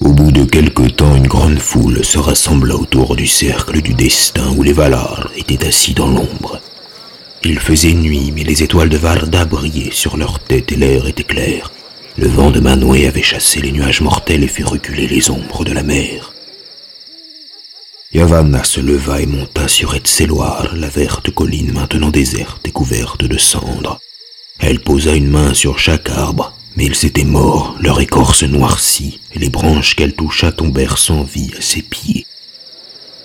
Au bout de quelque temps, une grande foule se rassembla autour du cercle du destin où les Valar étaient assis dans l'ombre. Il faisait nuit, mais les étoiles de Varda brillaient sur leurs têtes et l'air était clair. Le vent de Manwë avait chassé les nuages mortels et fait reculer les ombres de la mer. Yavanna se leva et monta sur Etseloir, la verte colline maintenant déserte et couverte de cendres. Elle posa une main sur chaque arbre, mais ils étaient morts, leur écorce noircie, et les branches qu'elle toucha tombèrent sans vie à ses pieds.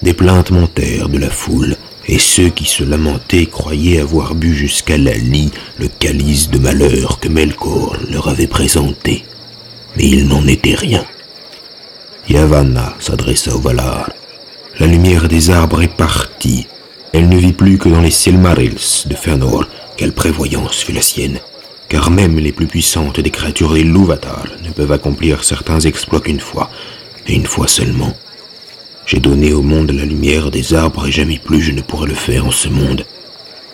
Des plaintes montèrent de la foule, et ceux qui se lamentaient croyaient avoir bu jusqu'à la lie le calice de malheur que Melkor leur avait présenté. Mais il n'en était rien. Yavanna s'adressa au Valar. La lumière des arbres est partie. Elle ne vit plus que dans les Silmarils de Fëanor. Quelle prévoyance fut la sienne car même les plus puissantes des créatures des Louvatar ne peuvent accomplir certains exploits qu'une fois, et une fois seulement. J'ai donné au monde la lumière des arbres et jamais plus je ne pourrais le faire en ce monde.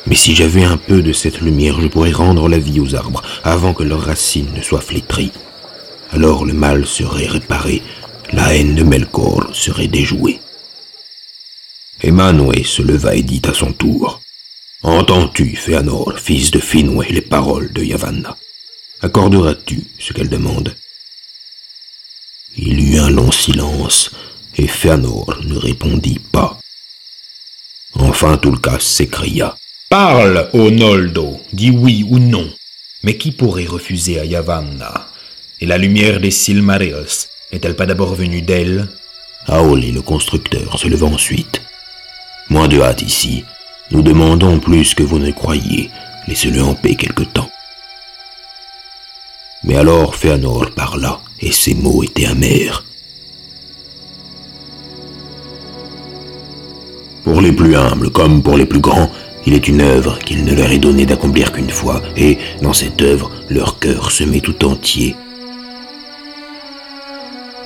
Mais si j'avais un peu de cette lumière, je pourrais rendre la vie aux arbres avant que leurs racines ne soient flétries. Alors le mal serait réparé, la haine de Melkor serait déjouée. Emmanuel se leva et dit à son tour Entends-tu, Fëanor, fils de Finwë, les paroles de Yavanna? Accorderas-tu ce qu'elle demande? Il y eut un long silence, et Fëanor ne répondit pas. Enfin Tulkas s'écria. Parle, ô Noldo, dis oui ou non. Mais qui pourrait refuser à Yavanna? Et la lumière des Silmarils n'est-elle pas d'abord venue d'elle? Aoli, le constructeur, se leva ensuite. Moins de hâte ici, nous demandons plus que vous ne croyez. Laissez-le en paix quelque temps. Mais alors Fëanor parla, et ses mots étaient amers. Pour les plus humbles comme pour les plus grands, il est une œuvre qu'il ne leur est donné d'accomplir qu'une fois, et dans cette œuvre, leur cœur se met tout entier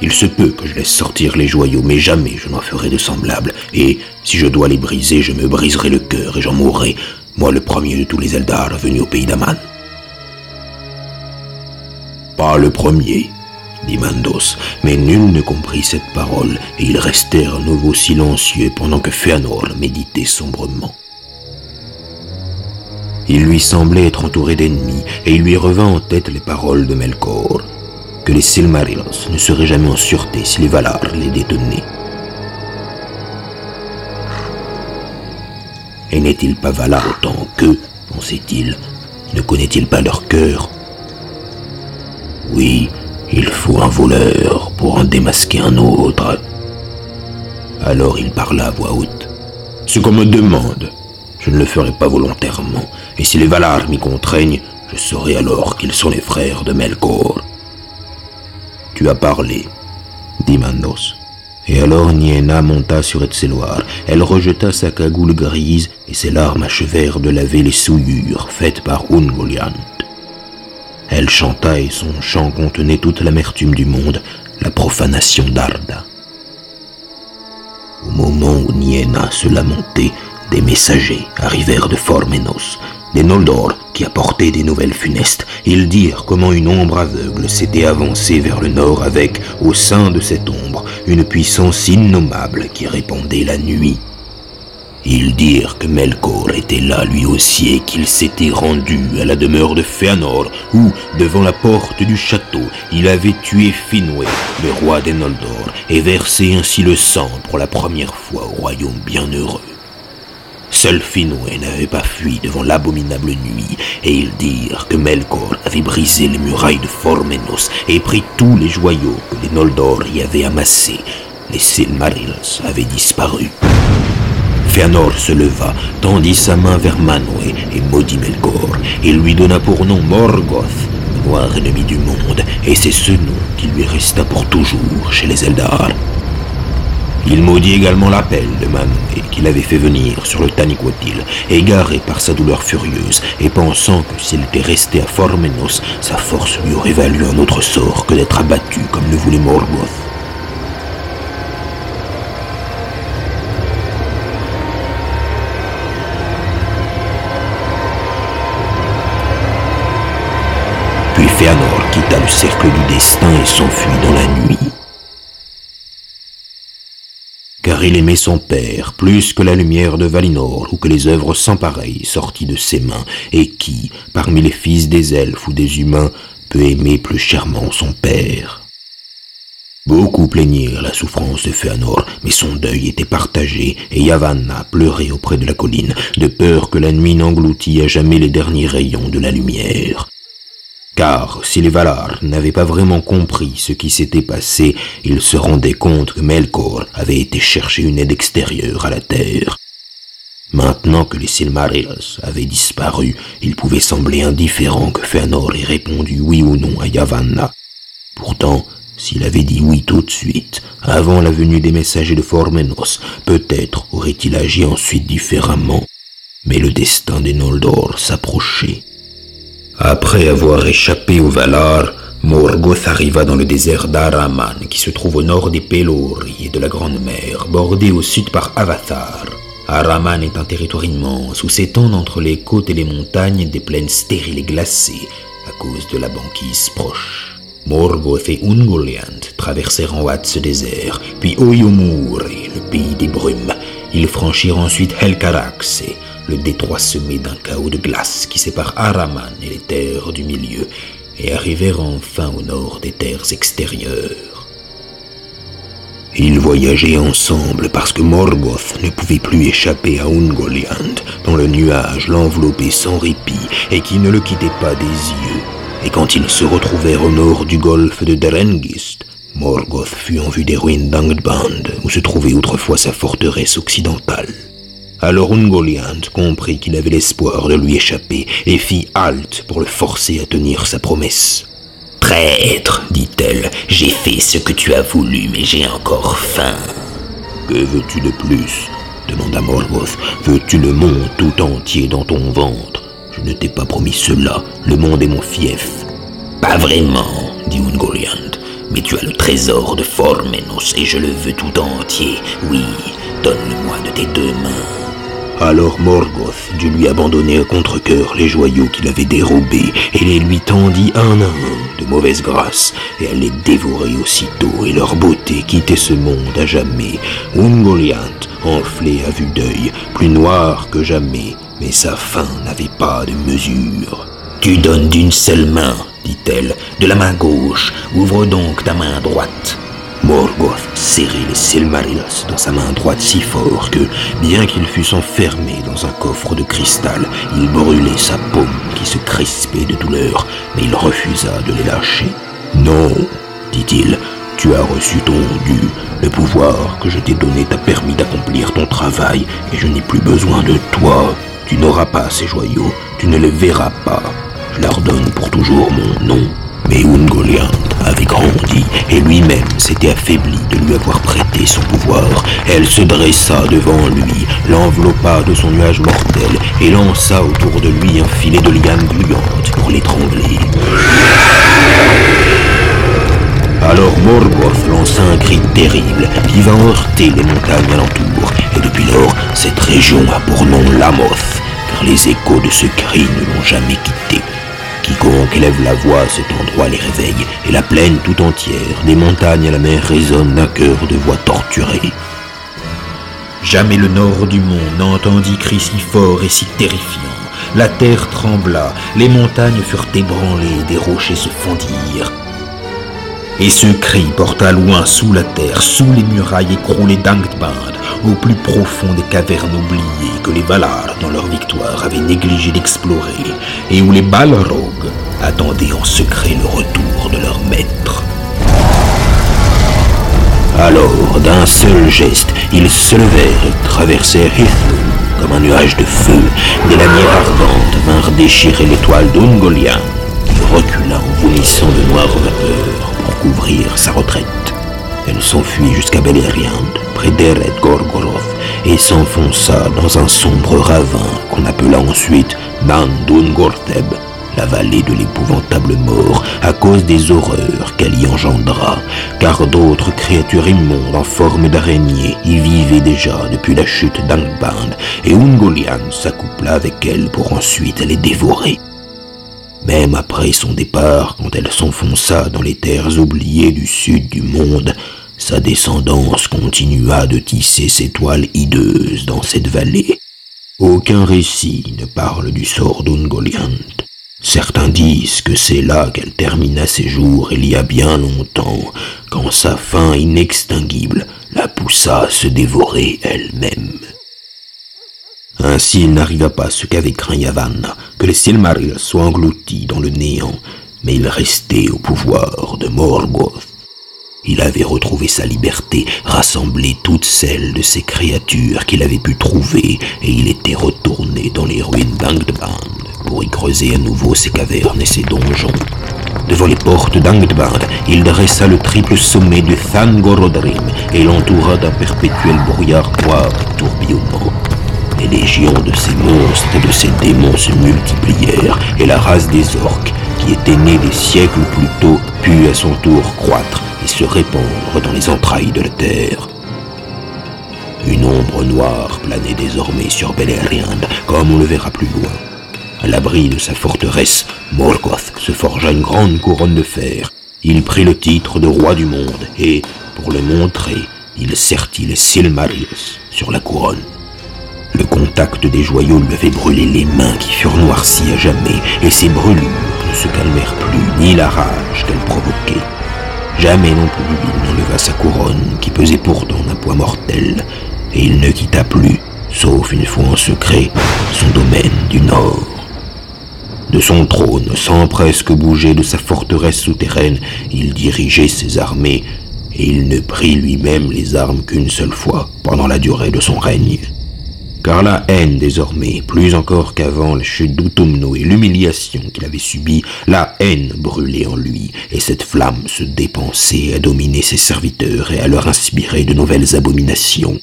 il se peut que je laisse sortir les joyaux, mais jamais je n'en ferai de semblables. Et si je dois les briser, je me briserai le cœur et j'en mourrai, moi le premier de tous les Eldar venus au pays d'Aman. Pas le premier, dit Mandos, mais nul ne comprit cette parole, et ils restèrent à nouveau silencieux pendant que Fëanor méditait sombrement. Il lui semblait être entouré d'ennemis, et il lui revint en tête les paroles de Melkor que les Silmarils ne seraient jamais en sûreté si les Valar les détenaient. Et n'est-il pas Valar autant qu'eux, pensait-il Ne connaît-il pas leur cœur? Oui, il faut un voleur pour en démasquer un autre. Alors il parla à voix haute. Ce qu'on me demande, je ne le ferai pas volontairement, et si les Valar m'y contraignent, je saurai alors qu'ils sont les frères de Melkor. Tu as parlé, dit Mandos. Et alors Niena monta sur Etseloir. Elle rejeta sa cagoule grise et ses larmes achevèrent de laver les souillures faites par Ungoliant. Elle chanta et son chant contenait toute l'amertume du monde, la profanation d'Arda. Au moment où Niena se lamentait, des messagers arrivèrent de Formenos, des Noldor qui apportaient des nouvelles funestes. Ils dirent comment une ombre aveugle s'était avancée vers le nord avec, au sein de cette ombre, une puissance innommable qui répandait la nuit. Ils dirent que Melkor était là lui aussi et qu'il s'était rendu à la demeure de Fëanor où, devant la porte du château, il avait tué Finwë, le roi des Noldor, et versé ainsi le sang pour la première fois au royaume bienheureux. Seul Finwë n'avait pas fui devant l'abominable nuit, et ils dirent que Melkor avait brisé les murailles de Formenos et pris tous les joyaux que les Noldor y avaient amassés. Les Silmarils avaient disparu. Fëanor se leva, tendit sa main vers Manwë et maudit Melkor. Il lui donna pour nom Morgoth, noir ennemi du monde, et c'est ce nom qui lui resta pour toujours chez les Eldar. Il maudit également l'appel de Manwë qu'il avait fait venir sur le Taniquotil, égaré par sa douleur furieuse et pensant que s'il était resté à Formenos, sa force lui aurait valu un autre sort que d'être abattu comme le voulait Morgoth. Puis Fëanor quitta le cercle du destin et s'enfuit dans la nuit. Car il aimait son père plus que la lumière de Valinor ou que les œuvres sans pareil sorties de ses mains, et qui, parmi les fils des elfes ou des humains, peut aimer plus chèrement son père. Beaucoup plaignirent la souffrance de Fëanor, mais son deuil était partagé, et Yavanna pleurait auprès de la colline, de peur que la nuit n'engloutît à jamais les derniers rayons de la lumière. Car si les Valar n'avaient pas vraiment compris ce qui s'était passé, ils se rendaient compte que Melkor avait été chercher une aide extérieure à la terre. Maintenant que les Silmarils avaient disparu, il pouvait sembler indifférent que Fëanor ait répondu oui ou non à Yavanna. Pourtant, s'il avait dit oui tout de suite, avant la venue des messagers de Formenos, peut-être aurait-il agi ensuite différemment. Mais le destin des Noldor s'approchait. Après avoir échappé au Valar, Morgoth arriva dans le désert d'Araman, qui se trouve au nord des Pelori et de la Grande Mer, bordé au sud par Avatar. Araman est un territoire immense où s'étendent entre les côtes et les montagnes des plaines stériles et glacées à cause de la banquise proche. Morgoth et Ungoliant traversèrent en hâte ce désert, puis Oyomur, le pays des brumes. Ils franchirent ensuite Helcarax, le détroit semé d'un chaos de glace qui sépare Araman et les terres du milieu, et arrivèrent enfin au nord des terres extérieures. Ils voyageaient ensemble parce que Morgoth ne pouvait plus échapper à Ungoliant, dont le nuage l'enveloppait sans répit et qui ne le quittait pas des yeux et quand ils se retrouvèrent au nord du golfe de Derengist, Morgoth fut en vue des ruines d'Angband, où se trouvait autrefois sa forteresse occidentale. Alors Ungoliant comprit qu'il avait l'espoir de lui échapper et fit halte pour le forcer à tenir sa promesse. Traître, dit-elle, j'ai fait ce que tu as voulu, mais j'ai encore faim. Que veux-tu de plus? demanda Morgoth. Veux-tu le monde tout entier dans ton ventre? Je ne t'ai pas promis cela, le monde est mon fief. Pas vraiment, dit Ungoliant, mais tu as le trésor de Formenos et je le veux tout entier. Oui, donne-le-moi de tes deux mains. Alors Morgoth dut lui abandonner à contre-coeur les joyaux qu'il avait dérobés et les lui tendit un à un de mauvaise grâce, et elle les dévorait aussitôt, et leur beauté quittait ce monde à jamais. Ungoliant, enflé à vue d'œil, plus noir que jamais, mais sa faim n'avait pas de mesure. Tu donnes d'une seule main, dit-elle, de la main gauche, ouvre donc ta main droite. Morgoth serrait les Silmarils dans sa main droite si fort que, bien qu'il fût enfermé dans un coffre de cristal, il brûlait sa paume qui se crispait de douleur, mais il refusa de les lâcher. Non, dit-il, tu as reçu ton dû. Le pouvoir que je t'ai donné t'a permis d'accomplir ton travail et je n'ai plus besoin de toi. Tu n'auras pas ces joyaux, tu ne les verras pas. Je leur donne pour toujours mon nom. Mais Ungoliant avait grandi et lui-même s'était affaibli de lui avoir prêté son pouvoir. Elle se dressa devant lui, l'enveloppa de son nuage mortel et lança autour de lui un filet de lianes gluantes pour l'étrangler. Alors Morgoth lança un cri terrible qui va heurter les montagnes alentour, et depuis lors, cette région a pour nom Lamoth, car les échos de ce cri ne l'ont jamais quitté. Quiconque élève la voix à cet endroit les réveille, et la plaine tout entière, des montagnes à la mer, résonne d'un cœur de voix torturée. Jamais le nord du monde n'entendit cri si fort et si terrifiant. La terre trembla, les montagnes furent ébranlées, des rochers se fondirent. Et ce cri porta loin sous la terre, sous les murailles écroulées d'Angband, au plus profond des cavernes oubliées que les Valar, dans leur victoire, avaient négligé d'explorer, et où les Balrogs attendaient en secret le retour de leur maître. Alors, d'un seul geste, ils se levèrent et traversèrent Hithlum comme un nuage de feu. Des lanières ardentes vinrent déchirer l'étoile d'Ungoliant, qui recula en vomissant de noires vapeurs couvrir sa retraite. Elle s'enfuit jusqu'à Beleriand, près d'Eret Gorgoroth, et s'enfonça dans un sombre ravin qu'on appela ensuite Bandungortheb, la vallée de l'épouvantable mort, à cause des horreurs qu'elle y engendra, car d'autres créatures immondes en forme d'araignée y vivaient déjà depuis la chute d'Angband, et Ungoliant s'accoupla avec elles pour ensuite les dévorer. Même après son départ, quand elle s'enfonça dans les terres oubliées du sud du monde, sa descendance continua de tisser ses toiles hideuses dans cette vallée. Aucun récit ne parle du sort d'Ungoliant. Certains disent que c'est là qu'elle termina ses jours il y a bien longtemps, quand sa faim inextinguible la poussa à se dévorer elle-même. Ainsi il n'arriva pas ce qu'avait craint Yavanna, que les Silmarils soient engloutis dans le néant, mais il restait au pouvoir de Morgoth. Il avait retrouvé sa liberté, rassemblé toutes celles de ces créatures qu'il avait pu trouver, et il était retourné dans les ruines d'Angdband pour y creuser à nouveau ses cavernes et ses donjons. Devant les portes d'Angdband, il dressa le triple sommet de Thangorodrim et l'entoura d'un perpétuel brouillard noir et tourbillonnant. Les légions de ces monstres et de ces démons se multiplièrent, et la race des orques, qui était née des siècles plus tôt, put à son tour croître et se répandre dans les entrailles de la terre. Une ombre noire planait désormais sur Beleriand, comme on le verra plus loin. À l'abri de sa forteresse, Morgoth se forgea une grande couronne de fer. Il prit le titre de roi du monde et, pour le montrer, il sertit les Silmarils sur la couronne. Le contact des joyaux lui avait brûlé les mains qui furent noircies à jamais, et ses brûlures ne se calmèrent plus, ni la rage qu'elles provoquaient. Jamais non plus il n'enleva sa couronne, qui pesait pourtant d'un poids mortel, et il ne quitta plus, sauf une fois en secret, son domaine du nord. De son trône, sans presque bouger de sa forteresse souterraine, il dirigeait ses armées, et il ne prit lui-même les armes qu'une seule fois pendant la durée de son règne car la haine désormais, plus encore qu'avant la chute d'Utumno et l'humiliation qu'il avait subie, la haine brûlait en lui, et cette flamme se dépensait à dominer ses serviteurs et à leur inspirer de nouvelles abominations.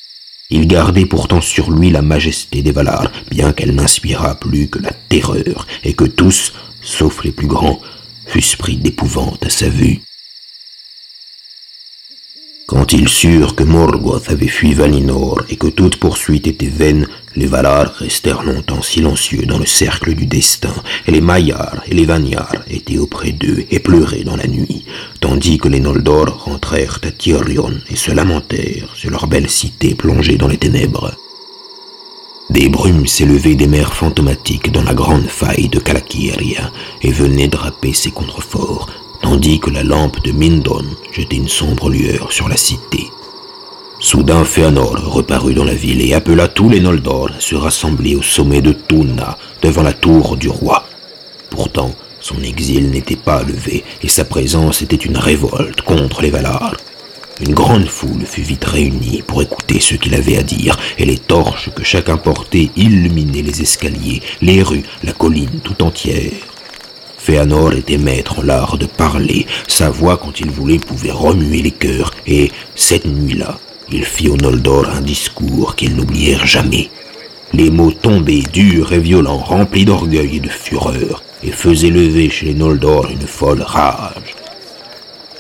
Il gardait pourtant sur lui la majesté des Valar, bien qu'elle n'inspirât plus que la terreur, et que tous, sauf les plus grands, fussent pris d'épouvante à sa vue. Quand ils surent que Morgoth avait fui Valinor et que toute poursuite était vaine, les Valar restèrent longtemps silencieux dans le cercle du destin, et les Maillars et les Vanyars étaient auprès d'eux et pleuraient dans la nuit, tandis que les Noldor rentrèrent à Tyrion et se lamentèrent sur leur belle cité plongée dans les ténèbres. Des brumes s'élevaient des mers fantomatiques dans la grande faille de Kalakiria et venaient draper ses contreforts, tandis que la lampe de Mindon jetait une sombre lueur sur la cité. Soudain Fëanor reparut dans la ville et appela tous les Noldor à se rassembler au sommet de Tunna, devant la tour du roi. Pourtant, son exil n'était pas levé, et sa présence était une révolte contre les Valar. Une grande foule fut vite réunie pour écouter ce qu'il avait à dire, et les torches que chacun portait illuminaient les escaliers, les rues, la colline tout entière. Féanor était maître en l'art de parler. Sa voix, quand il voulait, pouvait remuer les cœurs. Et cette nuit-là, il fit aux Noldor un discours qu'ils n'oublièrent jamais. Les mots tombaient durs et violents, remplis d'orgueil et de fureur, et faisaient lever chez les Noldor une folle rage.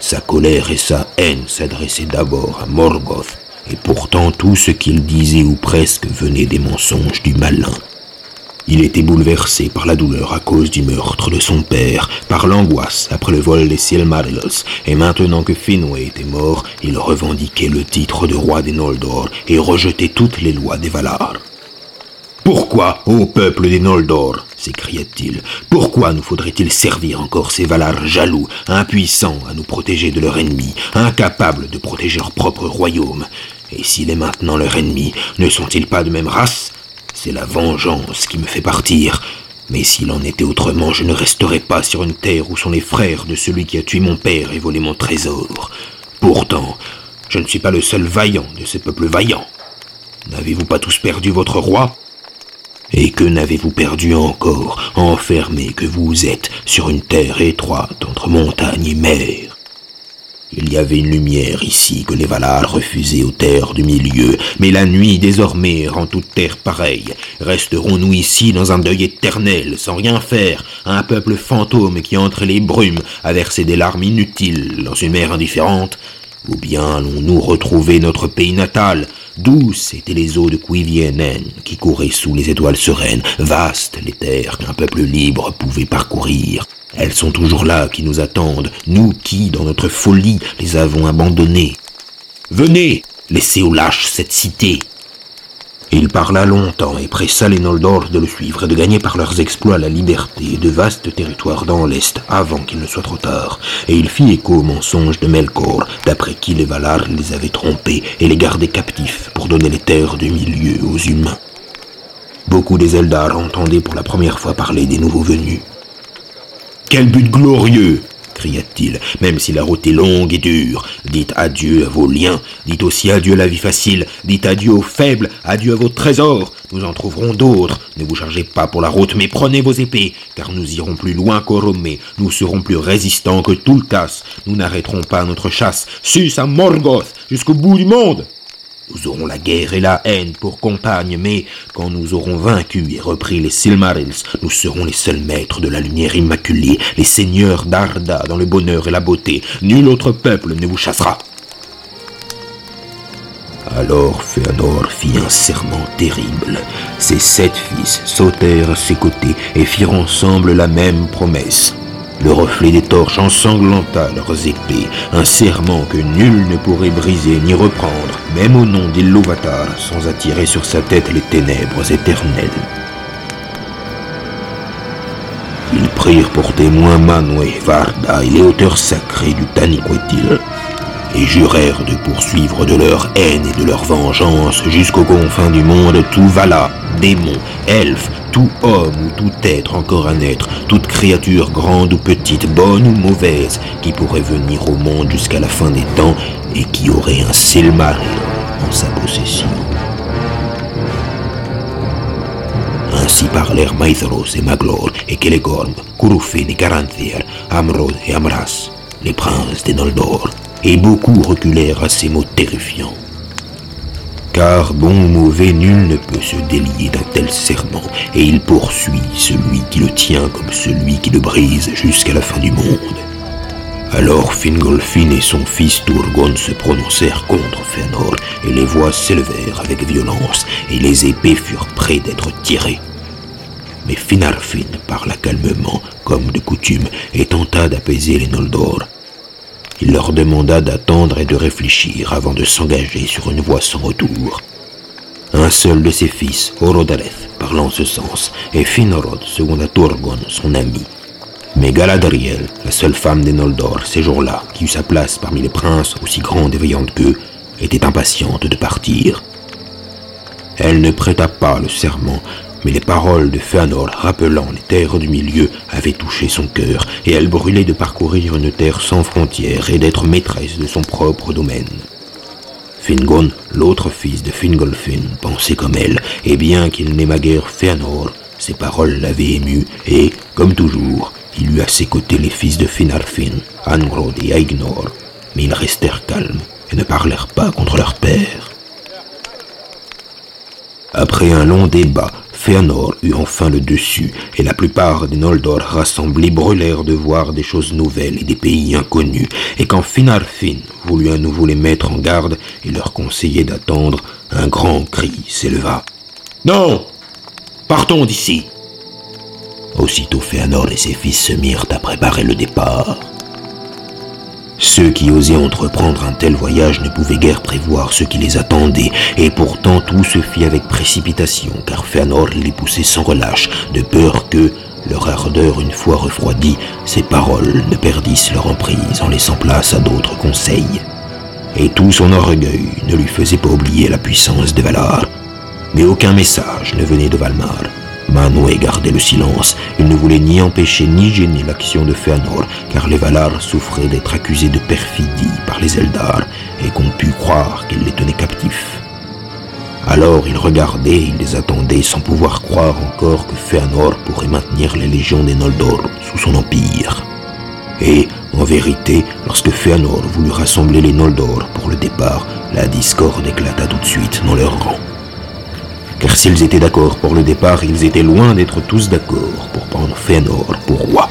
Sa colère et sa haine s'adressaient d'abord à Morgoth, et pourtant tout ce qu'il disait ou presque venait des mensonges du malin. Il était bouleversé par la douleur à cause du meurtre de son père, par l'angoisse après le vol des Silmarils, et maintenant que Finwë était mort, il revendiquait le titre de roi des Noldor et rejetait toutes les lois des Valar. Pourquoi, ô peuple des Noldor s'écria-t-il, pourquoi nous faudrait-il servir encore ces Valar jaloux, impuissants à nous protéger de leur ennemi, incapables de protéger leur propre royaume? Et s'il est maintenant leur ennemi, ne sont-ils pas de même race c'est la vengeance qui me fait partir. Mais s'il en était autrement, je ne resterais pas sur une terre où sont les frères de celui qui a tué mon père et volé mon trésor. Pourtant, je ne suis pas le seul vaillant de ce peuple vaillant. N'avez-vous pas tous perdu votre roi? Et que n'avez-vous perdu encore, enfermé que vous êtes sur une terre étroite entre montagne et mer? Il y avait une lumière ici que les Valar refusaient aux terres du milieu, mais la nuit désormais rend toute terre pareille. Resterons-nous ici dans un deuil éternel, sans rien faire, un peuple fantôme qui entre les brumes a versé des larmes inutiles dans une mer indifférente Ou bien allons-nous retrouver notre pays natal Douces étaient les eaux de Cuivienen qui couraient sous les étoiles sereines, vastes les terres qu'un peuple libre pouvait parcourir. Elles sont toujours là qui nous attendent, nous qui, dans notre folie, les avons abandonnées. Venez, laissez aux lâches cette cité, il parla longtemps et pressa les Noldor de le suivre et de gagner par leurs exploits la liberté et de vastes territoires dans l'Est avant qu'il ne soit trop tard. Et il fit écho au mensonge de Melkor, d'après qui les Valar les avaient trompés et les gardaient captifs pour donner les terres du milieu aux humains. Beaucoup des Eldar entendaient pour la première fois parler des nouveaux venus. Quel but glorieux cria-t-il, même si la route est longue et dure. Dites adieu à vos liens, dites aussi adieu à la vie facile, dites adieu aux faibles, adieu à vos trésors. Nous en trouverons d'autres. Ne vous chargez pas pour la route, mais prenez vos épées, car nous irons plus loin qu'Oromé. Nous serons plus résistants que Tulkas. Nous n'arrêterons pas notre chasse. Sus à Morgoth, jusqu'au bout du monde. Nous aurons la guerre et la haine pour compagne, mais quand nous aurons vaincu et repris les Silmarils, nous serons les seuls maîtres de la lumière immaculée, les seigneurs d'Arda dans le bonheur et la beauté. Nul autre peuple ne vous chassera. Alors Fëanor fit un serment terrible. Ses sept fils sautèrent à ses côtés et firent ensemble la même promesse. Le reflet des torches ensanglanta leurs épées, un serment que nul ne pourrait briser ni reprendre, même au nom d'Ilúvatar, sans attirer sur sa tête les ténèbres éternelles. Ils prirent pour témoins Manwë, Varda et les hauteurs sacrées du Taniquetil, et jurèrent de poursuivre de leur haine et de leur vengeance jusqu'aux confins du monde tout Vala, démons, elfes, tout homme ou tout être encore à naître, toute créature grande ou petite, bonne ou mauvaise, qui pourrait venir au monde jusqu'à la fin des temps et qui aurait un Silmaril en sa possession. Ainsi parlèrent Maithros et Maglor et Kelegorm, Kurufin et Garanthir, Amrod et Amras, les princes des Noldor, et beaucoup reculèrent à ces mots terrifiants. Car bon ou mauvais, nul ne peut se délier d'un tel serment, et il poursuit celui qui le tient comme celui qui le brise jusqu'à la fin du monde. Alors Fingolfin et son fils Turgon se prononcèrent contre Fëanor, et les voix s'élevèrent avec violence, et les épées furent près d'être tirées. Mais Finarfin parla calmement, comme de coutume, et tenta d'apaiser les Noldor. Il leur demanda d'attendre et de réfléchir avant de s'engager sur une voie sans retour. Un seul de ses fils, Orodareth, parla en ce sens, et Finrod seconda Turgon, son ami. Mais Galadriel, la seule femme des Noldor, ces jours-là, qui eut sa place parmi les princes aussi grandes et veillantes qu'eux, était impatiente de partir. Elle ne prêta pas le serment, mais les paroles de Fëanor rappelant les terres du milieu avaient touché son cœur, et elle brûlait de parcourir une terre sans frontières et d'être maîtresse de son propre domaine. Fingon, l'autre fils de Fingolfin, pensait comme elle, et bien qu'il n'aimât guère Fëanor, ses paroles l'avaient ému, et, comme toujours, il eut à ses côtés les fils de Finarfin, Angrod et Aignor, mais ils restèrent calmes et ne parlèrent pas contre leur père. Après un long débat, Fëanor eut enfin le dessus, et la plupart des Noldor rassemblés brûlèrent de voir des choses nouvelles et des pays inconnus, et quand Finarfin voulut à nouveau les mettre en garde et leur conseiller d'attendre, un grand cri s'éleva. Non Partons d'ici Aussitôt Fëanor et ses fils se mirent à préparer le départ. Ceux qui osaient entreprendre un tel voyage ne pouvaient guère prévoir ce qui les attendait, et pourtant tout se fit avec précipitation, car Fëanor les poussait sans relâche, de peur que, leur ardeur une fois refroidie, ces paroles ne perdissent leur emprise en laissant place à d'autres conseils. Et tout son orgueil ne lui faisait pas oublier la puissance de Valar. Mais aucun message ne venait de Valmar. Manwë gardait le silence. Il ne voulait ni empêcher ni gêner l'action de Fëanor, car les Valar souffraient d'être accusés de perfidie par les Eldar, et qu'on put croire qu'ils les tenaient captifs. Alors il regardait, il les attendait sans pouvoir croire encore que Fëanor pourrait maintenir les légions des Noldor sous son empire. Et, en vérité, lorsque Fëanor voulut rassembler les Noldor pour le départ, la discorde éclata tout de suite dans leurs rangs. Car s'ils étaient d'accord pour le départ, ils étaient loin d'être tous d'accord pour prendre Fëanor pour roi.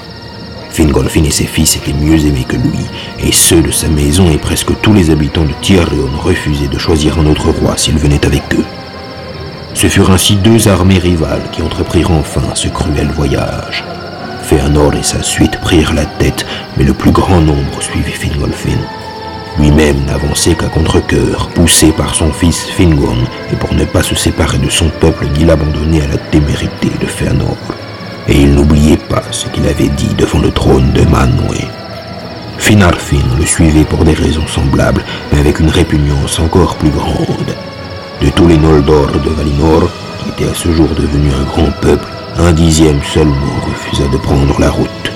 Fingolfin et ses fils étaient mieux aimés que lui, et ceux de sa maison et presque tous les habitants de Tierrion refusaient de choisir un autre roi s'il venait avec eux. Ce furent ainsi deux armées rivales qui entreprirent enfin ce cruel voyage. Féanor et sa suite prirent la tête, mais le plus grand nombre suivit Fingolfin. Lui-même n'avançait qu'à contre-coeur, poussé par son fils Fingon, et pour ne pas se séparer de son peuple ni l'abandonner à la témérité de Fëanor. Et il n'oubliait pas ce qu'il avait dit devant le trône de Manwë. Finarfin le suivait pour des raisons semblables, mais avec une répugnance encore plus grande. De tous les Noldor de Valinor, qui étaient à ce jour devenus un grand peuple, un dixième seulement refusa de prendre la route.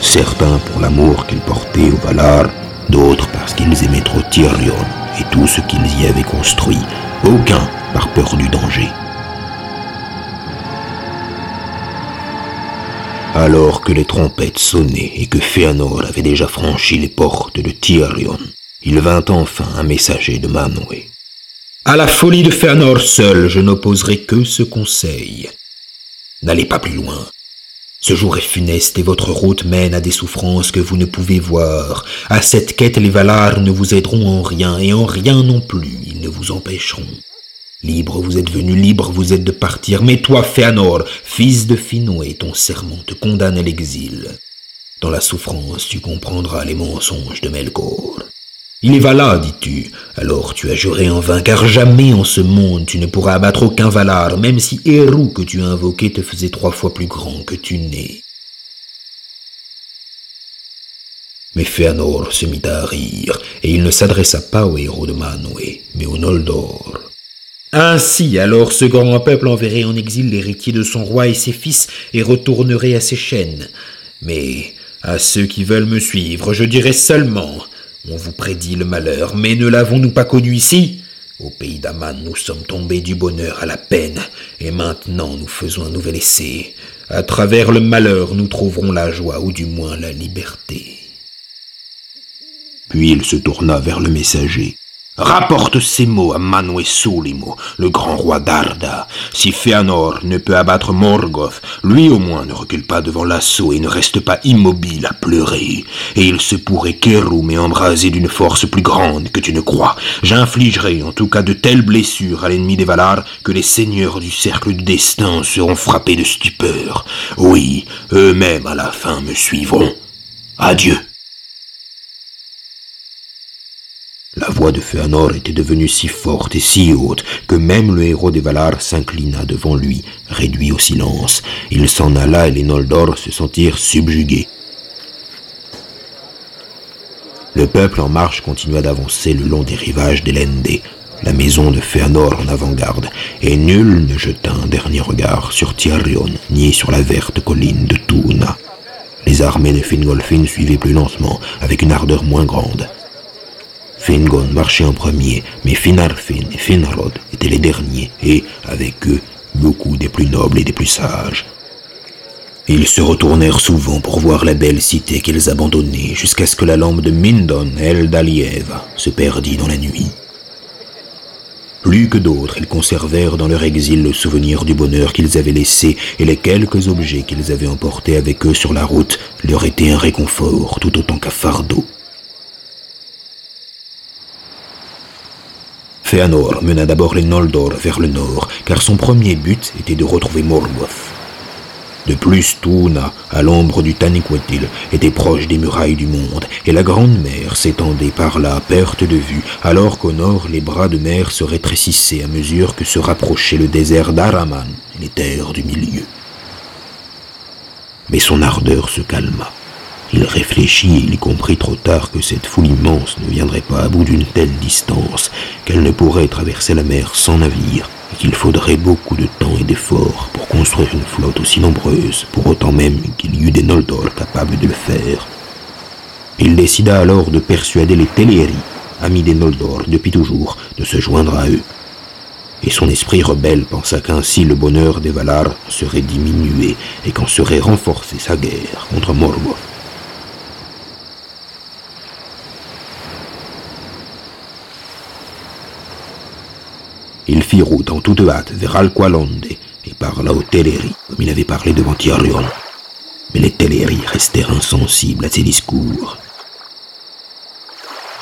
Certains pour l'amour qu'ils portaient au Valar, d'autres parce qu'ils aimaient trop Tyrion et tout ce qu'ils y avaient construit, aucun par peur du danger. Alors que les trompettes sonnaient et que Fëanor avait déjà franchi les portes de Tyrion, il vint enfin un messager de Manwë. À la folie de Fëanor seul, je n'opposerai que ce conseil. N'allez pas plus loin. Ce jour est funeste et votre route mène à des souffrances que vous ne pouvez voir. À cette quête, les Valar ne vous aideront en rien, et en rien non plus, ils ne vous empêcheront. Libre vous êtes venu, libre vous êtes de partir, mais toi, Fëanor, fils de Finwë, ton serment te condamne à l'exil. Dans la souffrance, tu comprendras les mensonges de Melkor. Il est Valar, dis-tu. Alors tu as juré en vain, car jamais en ce monde tu ne pourras abattre aucun Valar, même si Eru que tu as invoqué te faisait trois fois plus grand que tu n'es. Mais Fëanor se mit à rire, et il ne s'adressa pas aux héros de Manwë, mais aux Noldor. Ainsi, alors ce grand peuple enverrait en exil l'héritier de son roi et ses fils, et retournerait à ses chaînes. Mais à ceux qui veulent me suivre, je dirai seulement on vous prédit le malheur, mais ne l'avons-nous pas connu ici? Au pays d'Aman, nous sommes tombés du bonheur à la peine, et maintenant nous faisons un nouvel essai. À travers le malheur, nous trouverons la joie, ou du moins la liberté. Puis il se tourna vers le messager. Rapporte ces mots à Manwë Sulimo, le grand roi d'Arda. Si Fëanor ne peut abattre Morgoth, lui au moins ne recule pas devant l'assaut et ne reste pas immobile à pleurer. Et il se pourrait qu'Eru m'ait embrasé d'une force plus grande que tu ne crois. J'infligerai en tout cas de telles blessures à l'ennemi des Valar que les seigneurs du cercle du destin seront frappés de stupeur. Oui, eux-mêmes à la fin me suivront. Adieu. La voix de Fëanor était devenue si forte et si haute que même le héros des Valar s'inclina devant lui, réduit au silence. Il s'en alla et les Noldor se sentirent subjugués. Le peuple en marche continua d'avancer le long des rivages d'Elendé, la maison de Fëanor en avant-garde, et nul ne jeta un dernier regard sur Tiarion ni sur la verte colline de Tuna. Les armées de Fingolfin suivaient plus lentement, avec une ardeur moins grande. Fingon marchait en premier, mais Finarfin et Finrod étaient les derniers, et, avec eux, beaucoup des plus nobles et des plus sages. Ils se retournèrent souvent pour voir la belle cité qu'ils abandonnaient, jusqu'à ce que la lampe de Mindon, El Daliev, se perdit dans la nuit. Plus que d'autres, ils conservèrent dans leur exil le souvenir du bonheur qu'ils avaient laissé, et les quelques objets qu'ils avaient emportés avec eux sur la route leur étaient un réconfort tout autant qu'un fardeau. Fëanor mena d'abord les Noldor vers le nord, car son premier but était de retrouver Morgoth. De plus, Tuna, à l'ombre du Taniquetil, était proche des murailles du monde, et la grande mer s'étendait par là perte de vue, alors qu'au nord les bras de mer se rétrécissaient à mesure que se rapprochait le désert d'Araman les terres du milieu. Mais son ardeur se calma. Il réfléchit et il comprit trop tard que cette foule immense ne viendrait pas à bout d'une telle distance, qu'elle ne pourrait traverser la mer sans navire, et qu'il faudrait beaucoup de temps et d'efforts pour construire une flotte aussi nombreuse, pour autant même qu'il y eût des Noldor capables de le faire. Il décida alors de persuader les Teleri, amis des Noldor depuis toujours, de se joindre à eux. Et son esprit rebelle pensa qu'ainsi le bonheur des Valar serait diminué et qu'en serait renforcée sa guerre contre Morgoth. Il fit route en toute hâte vers Alqualonde et parla au Teleri, comme il avait parlé devant Tiarion. mais les Teleri restèrent insensibles à ses discours.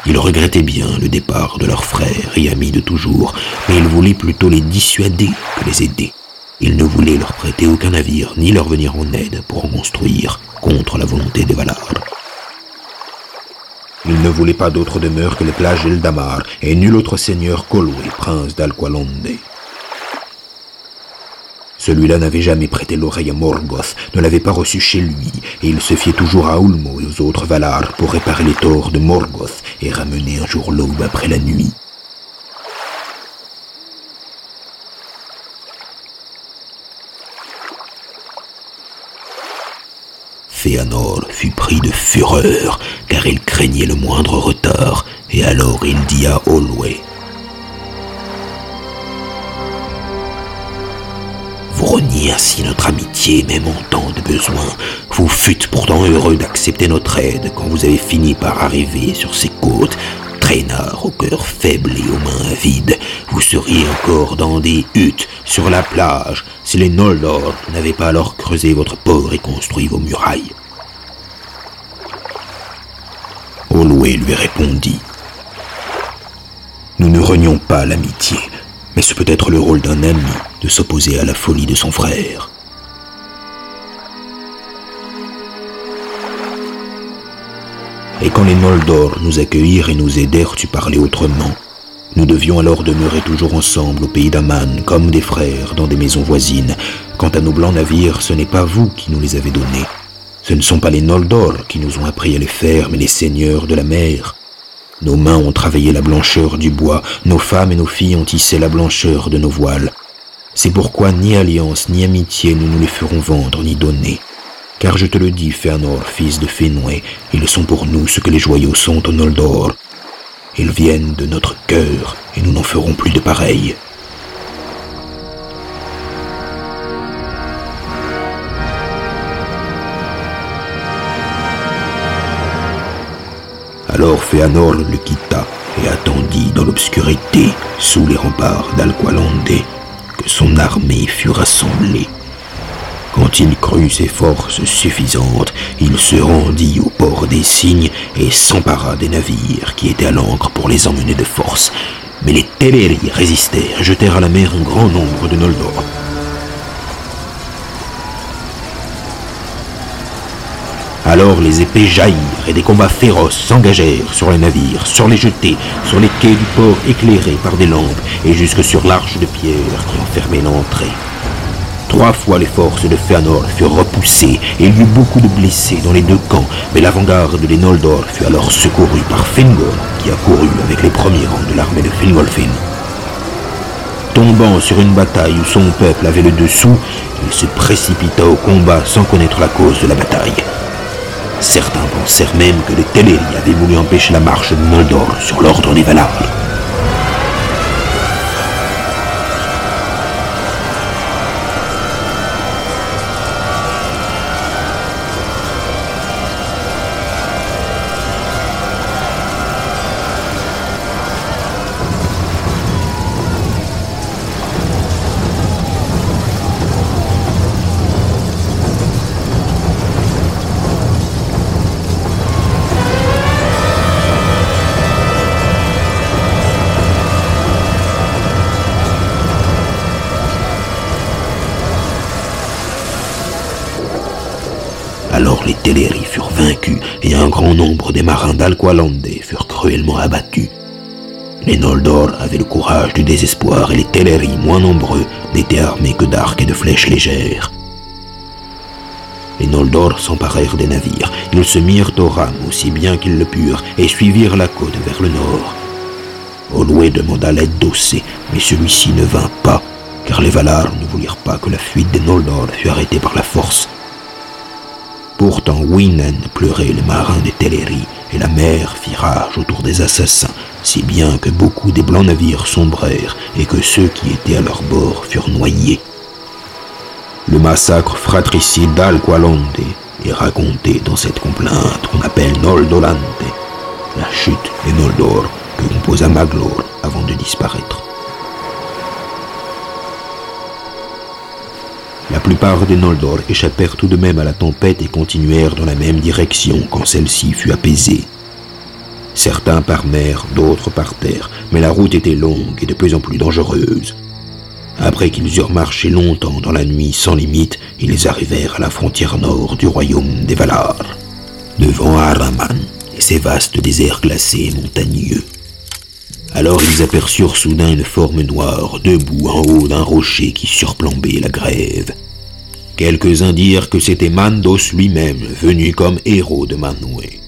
Ils regrettaient bien le départ de leurs frères et amis de toujours, mais ils voulaient plutôt les dissuader que les aider. Ils ne voulaient leur prêter aucun navire, ni leur venir en aide pour en construire, contre la volonté des Valar. Ils ne voulaient pas d'autre demeure que les plages d'Eldamar, et nul autre seigneur qu'Olwe, prince d'Alqualonde. Celui-là n'avait jamais prêté l'oreille à Morgoth, ne l'avait pas reçu chez lui, et il se fiait toujours à Ulmo et aux autres Valar pour réparer les torts de Morgoth et ramener un jour l'aube après la nuit. Fut pris de fureur, car il craignait le moindre retard, et alors il dit à Olwe Vous reniez ainsi notre amitié, même en temps de besoin. Vous fûtes pourtant heureux d'accepter notre aide quand vous avez fini par arriver sur ces côtes. Traînard au cœur faible et aux mains vides, vous seriez encore dans des huttes sur la plage si les Noldor n'avaient pas alors creusé votre port et construit vos murailles. Olwe lui répondit Nous ne renions pas l'amitié, mais ce peut être le rôle d'un ami de s'opposer à la folie de son frère. Et quand les Noldor nous accueillirent et nous aidèrent, tu parlais autrement. Nous devions alors demeurer toujours ensemble au pays d'Aman, comme des frères, dans des maisons voisines. Quant à nos blancs navires, ce n'est pas vous qui nous les avez donnés. Ce ne sont pas les Noldor qui nous ont appris à les faire, mais les seigneurs de la mer. Nos mains ont travaillé la blancheur du bois, nos femmes et nos filles ont tissé la blancheur de nos voiles. C'est pourquoi ni alliance ni amitié nous nous les ferons vendre ni donner. Car je te le dis, Fëanor, fils de Fénoué, ils sont pour nous ce que les joyaux sont au Noldor. Ils viennent de notre cœur, et nous n'en ferons plus de pareil. Alors Féanor le quitta et attendit dans l'obscurité, sous les remparts d'Alqualande, que son armée fût rassemblée. Quand il crut ses forces suffisantes, il se rendit au port des Cygnes et s'empara des navires qui étaient à l'ancre pour les emmener de force. Mais les Teleri résistèrent, jetèrent à la mer un grand nombre de Noldor. Alors les épées jaillirent et des combats féroces s'engagèrent sur les navires, sur les jetés, sur les quais du port éclairés par des lampes et jusque sur l'arche de pierre qui enfermait l'entrée. Trois fois les forces de Fëanor furent repoussées et il y eut beaucoup de blessés dans les deux camps, mais l'avant-garde des Noldor fut alors secourue par Fingol, qui accourut avec les premiers rangs de l'armée de Fingolfin. Tombant sur une bataille où son peuple avait le dessous, il se précipita au combat sans connaître la cause de la bataille. Certains pensèrent même que les Teleri avaient voulu empêcher la marche de Noldor sur l'ordre des Valar. Les Teleri furent vaincus et un grand nombre des marins d'Alqualande furent cruellement abattus. Les Noldor avaient le courage du désespoir et les Teleri, moins nombreux, n'étaient armés que d'arcs et de flèches légères. Les Noldor s'emparèrent des navires. Ils se mirent aux rames aussi bien qu'ils le purent et suivirent la côte vers le nord. Olwe demanda l'aide d'Ossé, mais celui-ci ne vint pas, car les Valar ne voulirent pas que la fuite des Noldor fût arrêtée par la force. Pourtant Winen pleurait les marins des Teleri, et la mer fit rage autour des assassins, si bien que beaucoup des blancs navires sombrèrent et que ceux qui étaient à leur bord furent noyés. Le massacre fratricide d'Alqualande est raconté dans cette complainte qu'on appelle Noldolante, la chute des Noldor que composa Maglor avant de disparaître. Plupart des Noldor échappèrent tout de même à la tempête et continuèrent dans la même direction quand celle-ci fut apaisée. Certains par mer, d'autres par terre, mais la route était longue et de plus en plus dangereuse. Après qu'ils eurent marché longtemps dans la nuit sans limite, ils arrivèrent à la frontière nord du royaume des Valar, devant Araman et ses vastes déserts glacés et montagneux. Alors ils aperçurent soudain une forme noire debout en haut d'un rocher qui surplombait la grève. Quelques-uns dirent que c'était Mandos lui-même, venu comme héros de Manwë.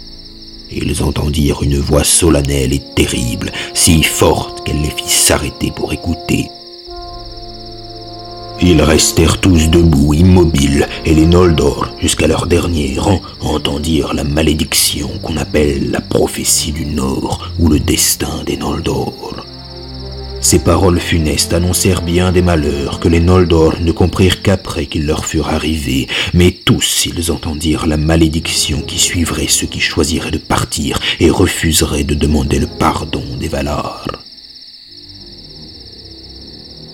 Ils entendirent une voix solennelle et terrible, si forte qu'elle les fit s'arrêter pour écouter. Ils restèrent tous debout, immobiles, et les Noldor, jusqu'à leur dernier rang, entendirent la malédiction qu'on appelle la prophétie du Nord ou le destin des Noldor. Ces paroles funestes annoncèrent bien des malheurs que les Noldor ne comprirent qu'après qu'ils leur furent arrivés, mais tous ils entendirent la malédiction qui suivrait ceux qui choisiraient de partir et refuseraient de demander le pardon des Valar.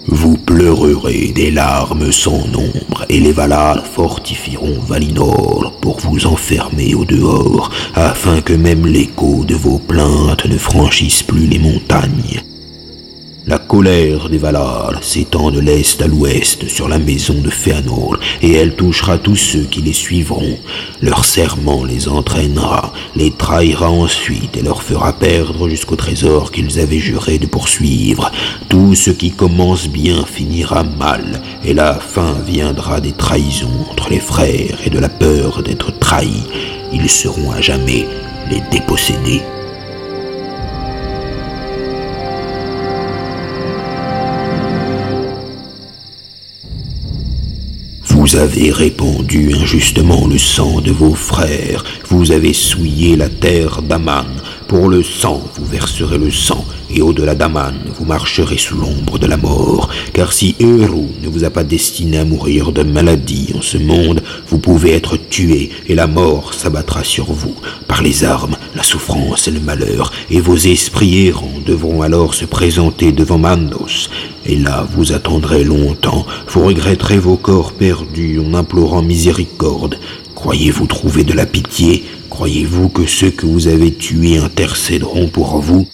Vous pleurerez des larmes sans nombre, et les Valar fortifieront Valinor pour vous enfermer au dehors, afin que même l'écho de vos plaintes ne franchisse plus les montagnes. La colère des Valar s'étend de l'est à l'ouest sur la maison de Fëanor, et elle touchera tous ceux qui les suivront. Leur serment les entraînera, les trahira ensuite et leur fera perdre jusqu'au trésor qu'ils avaient juré de poursuivre. Tout ce qui commence bien finira mal, et la fin viendra des trahisons entre les frères et de la peur d'être trahis. Ils seront à jamais les dépossédés. Vous avez répandu injustement le sang de vos frères, vous avez souillé la terre d'Aman. Pour le sang, vous verserez le sang, et au-delà d'Aman, vous marcherez sous l'ombre de la mort. Car si Eru ne vous a pas destiné à mourir de maladie en ce monde, vous pouvez être tué, et la mort s'abattra sur vous, par les armes, la souffrance et le malheur, et vos esprits errants devront alors se présenter devant Mandos. Et là, vous attendrez longtemps, vous regretterez vos corps perdus en implorant miséricorde. Croyez-vous trouver de la pitié? Croyez-vous que ceux que vous avez tués intercéderont pour vous?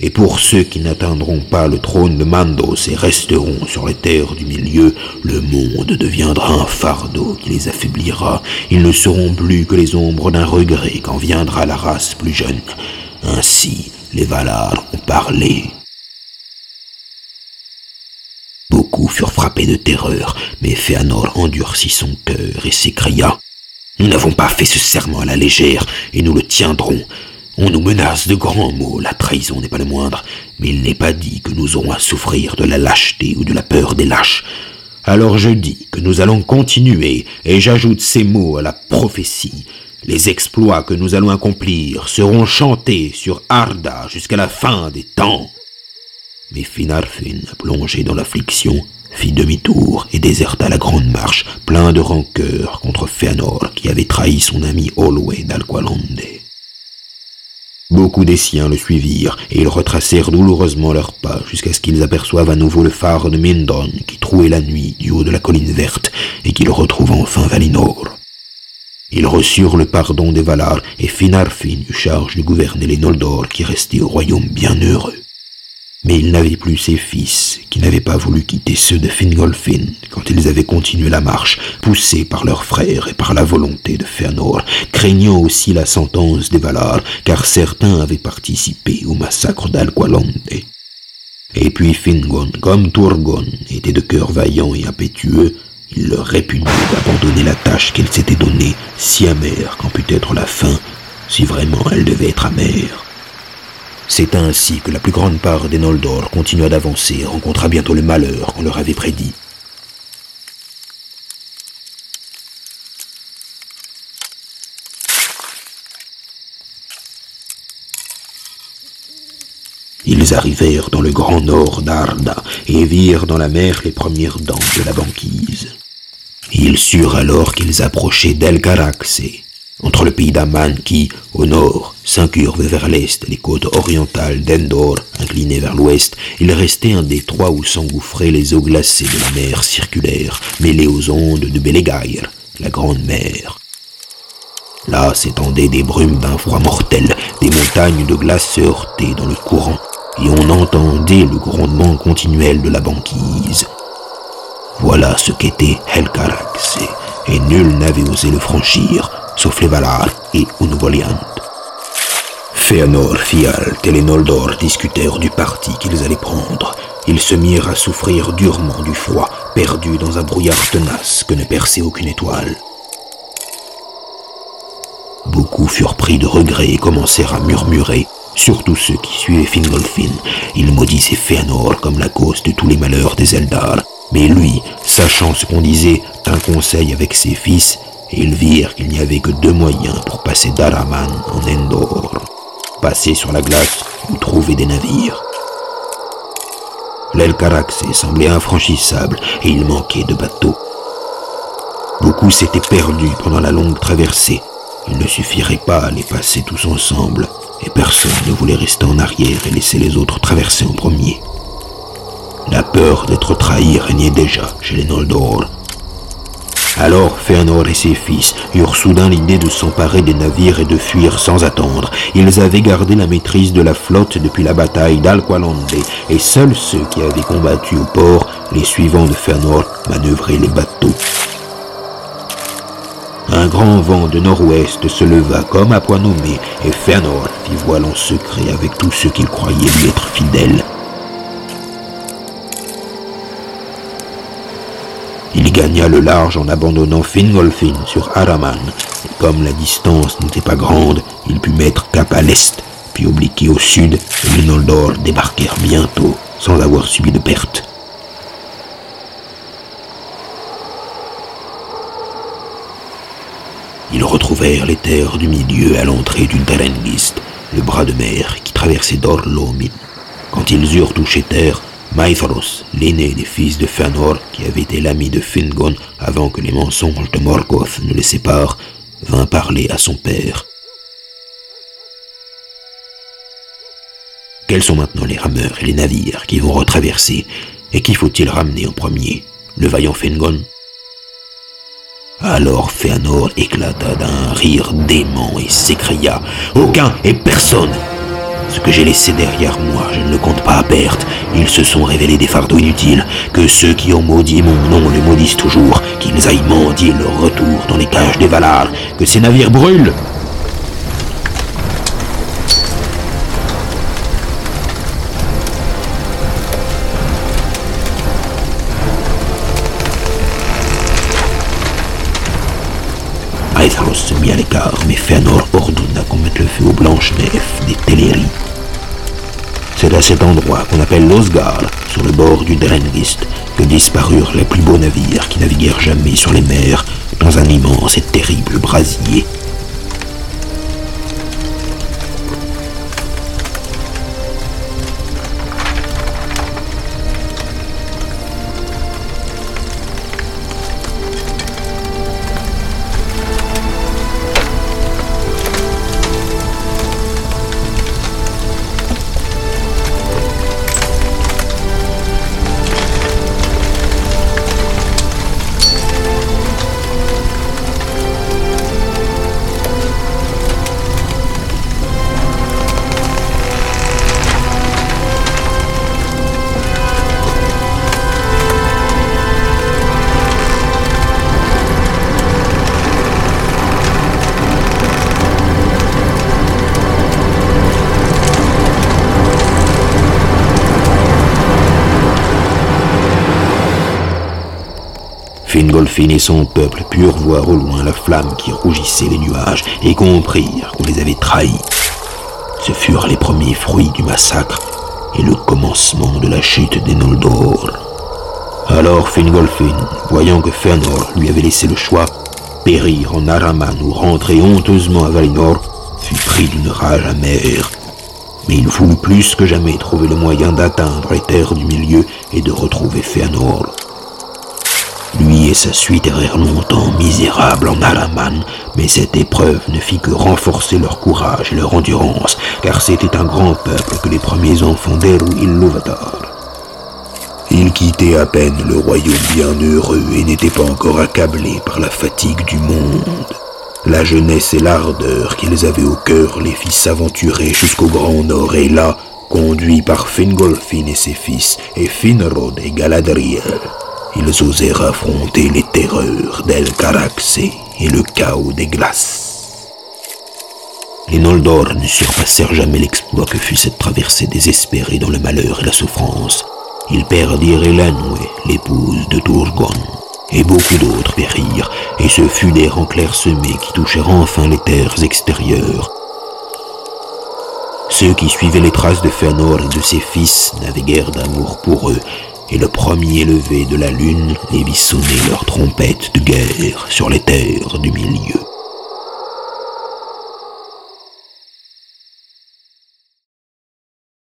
Et pour ceux qui n'atteindront pas le trône de Mandos et resteront sur les terres du milieu, le monde deviendra un fardeau qui les affaiblira. Ils ne seront plus que les ombres d'un regret quand viendra la race plus jeune. Ainsi, les Valar ont parlé. Beaucoup furent frappés de terreur, mais Fëanor endurcit son cœur et s'écria Nous n'avons pas fait ce serment à la légère, et nous le tiendrons. On nous menace de grands mots, la trahison n'est pas le moindre, mais il n'est pas dit que nous aurons à souffrir de la lâcheté ou de la peur des lâches. Alors je dis que nous allons continuer, et j'ajoute ces mots à la prophétie. Les exploits que nous allons accomplir seront chantés sur Arda jusqu'à la fin des temps. Mais Finarfin, plongé dans l'affliction, fit demi-tour et déserta la grande marche, plein de rancœur contre Fëanor qui avait trahi son ami Olwe d'Alqualande. Beaucoup des siens le suivirent, et ils retracèrent douloureusement leurs pas jusqu'à ce qu'ils aperçoivent à nouveau le phare de Mindon qui trouait la nuit du haut de la colline verte, et qu'ils retrouvent enfin Valinor. Ils reçurent le pardon des Valar, et Finarfin eut charge de gouverner les Noldor qui restaient au royaume bienheureux. Mais il n'avait plus ses fils, qui n'avaient pas voulu quitter ceux de Fingolfin quand ils avaient continué la marche, poussés par leurs frères et par la volonté de Fëanor, craignant aussi la sentence des Valar, car certains avaient participé au massacre d'Alqualande. Et puis Fingon, comme Turgon, était de cœur vaillant et impétueux, il leur répugnait d'abandonner la tâche qu'elle s'était donnée, si amère qu'en put être la fin, si vraiment elle devait être amère. C'est ainsi que la plus grande part des Noldor continua d'avancer et rencontra bientôt le malheur qu'on leur avait prédit. Ils arrivèrent dans le grand nord d'Arda et virent dans la mer les premières dents de la banquise. Ils surent alors qu'ils approchaient d'Elgaraxe, entre le pays d'Aman qui, au nord, s'incurve vers l'est et les côtes orientales d'Endor, inclinées vers l'ouest, il restait un détroit où s'engouffraient les eaux glacées de la mer circulaire, mêlées aux ondes de Belegaïr, la grande mer. Là s'étendaient des brumes d'un froid mortel, des montagnes de glace se heurtaient dans le courant, et on entendait le grondement continuel de la banquise. Voilà ce qu'était Helcarax, et nul n'avait osé le franchir, sauf les Valar et Unvoliant. Fëanor, Fial et les Noldor discutèrent du parti qu'ils allaient prendre. Ils se mirent à souffrir durement du froid, perdus dans un brouillard tenace que ne perçait aucune étoile. Beaucoup furent pris de regret et commencèrent à murmurer, surtout ceux qui suivaient Fingolfin. Ils maudissaient Fëanor comme la cause de tous les malheurs des Eldar. Mais lui, sachant ce qu'on disait, tint conseil avec ses fils et ils virent qu'il n'y avait que deux moyens pour passer d'Araman en Endor. Passer sur la glace ou trouver des navires. L'aile Caraxé semblait infranchissable et il manquait de bateaux. Beaucoup s'étaient perdus pendant la longue traversée. Il ne suffirait pas à les passer tous ensemble, et personne ne voulait rester en arrière et laisser les autres traverser en premier. La peur d'être trahi régnait déjà chez les Noldor, alors Fëanor et ses fils eurent soudain l'idée de s'emparer des navires et de fuir sans attendre. Ils avaient gardé la maîtrise de la flotte depuis la bataille d'Alqualande, et seuls ceux qui avaient combattu au port, les suivants de Fëanor, manœuvraient les bateaux. Un grand vent de nord-ouest se leva comme à point nommé, et Fëanor fit voile en secret avec tous ceux qu'il croyait lui être fidèles. Il gagna le large en abandonnant Fingolfin sur Araman, et comme la distance n'était pas grande, il put mettre cap à l'est, puis obliquer au sud, et les débarquèrent bientôt, sans avoir subi de pertes. Ils retrouvèrent les terres du milieu à l'entrée du Derengist, le bras de mer qui traversait Dorlomin. Quand ils eurent touché terre, Maithros, l'aîné des fils de Fëanor, qui avait été l'ami de Fingon avant que les mensonges de Morgoth ne les séparent, vint parler à son père. Quels sont maintenant les rameurs et les navires qui vont retraverser, et qui faut-il ramener en premier Le vaillant Fingon? Alors Fëanor éclata d'un rire dément et s'écria Aucun et personne ce que j'ai laissé derrière moi, je ne le compte pas à perte. Ils se sont révélés des fardeaux inutiles. Que ceux qui ont maudit mon nom le maudissent toujours. Qu'ils aillent mendier leur retour dans les cages des Valar. Que ces navires brûlent. Aetharos se mit à l'écart, mais Fëanor ordonna qu'on mette le feu aux blanches nefs des Teleri. C'est à cet endroit qu'on appelle l'Osgard, sur le bord du Drengist, que disparurent les plus beaux navires qui naviguèrent jamais sur les mers dans un immense et terrible brasier. Et son peuple purent voir au loin la flamme qui rougissait les nuages et comprirent qu'on les avait trahis. Ce furent les premiers fruits du massacre et le commencement de la chute des Noldor. Alors Fingolfin, voyant que Fëanor lui avait laissé le choix, périr en Araman ou rentrer honteusement à Valinor, fut pris d'une rage amère. Mais il voulut plus que jamais trouver le moyen d'atteindre les terres du milieu et de retrouver Fëanor. Sa suite errèrent longtemps misérables en Alaman, mais cette épreuve ne fit que renforcer leur courage et leur endurance, car c'était un grand peuple que les premiers enfants d'Eru Ilúvatar. Ils quittaient à peine le royaume bien heureux et n'étaient pas encore accablés par la fatigue du monde. La jeunesse et l'ardeur qu'ils avaient au cœur les fit s'aventurer jusqu'au grand nord et là, conduits par Fingolfin et ses fils, et Finrod et Galadriel, ils osèrent affronter les terreurs d'El Caraxé et le chaos des glaces. Les Noldor ne surpassèrent jamais l'exploit que fut cette traversée désespérée dans le malheur et la souffrance. Ils perdirent Elanwe, l'épouse de Turgon, et beaucoup d'autres périrent, et ce fut des rangs clairsemés qui touchèrent enfin les terres extérieures. Ceux qui suivaient les traces de Fëanor et de ses fils n'avaient guère d'amour pour eux, et le premier lever de la lune les vit sonner leurs trompettes de guerre sur les terres du milieu.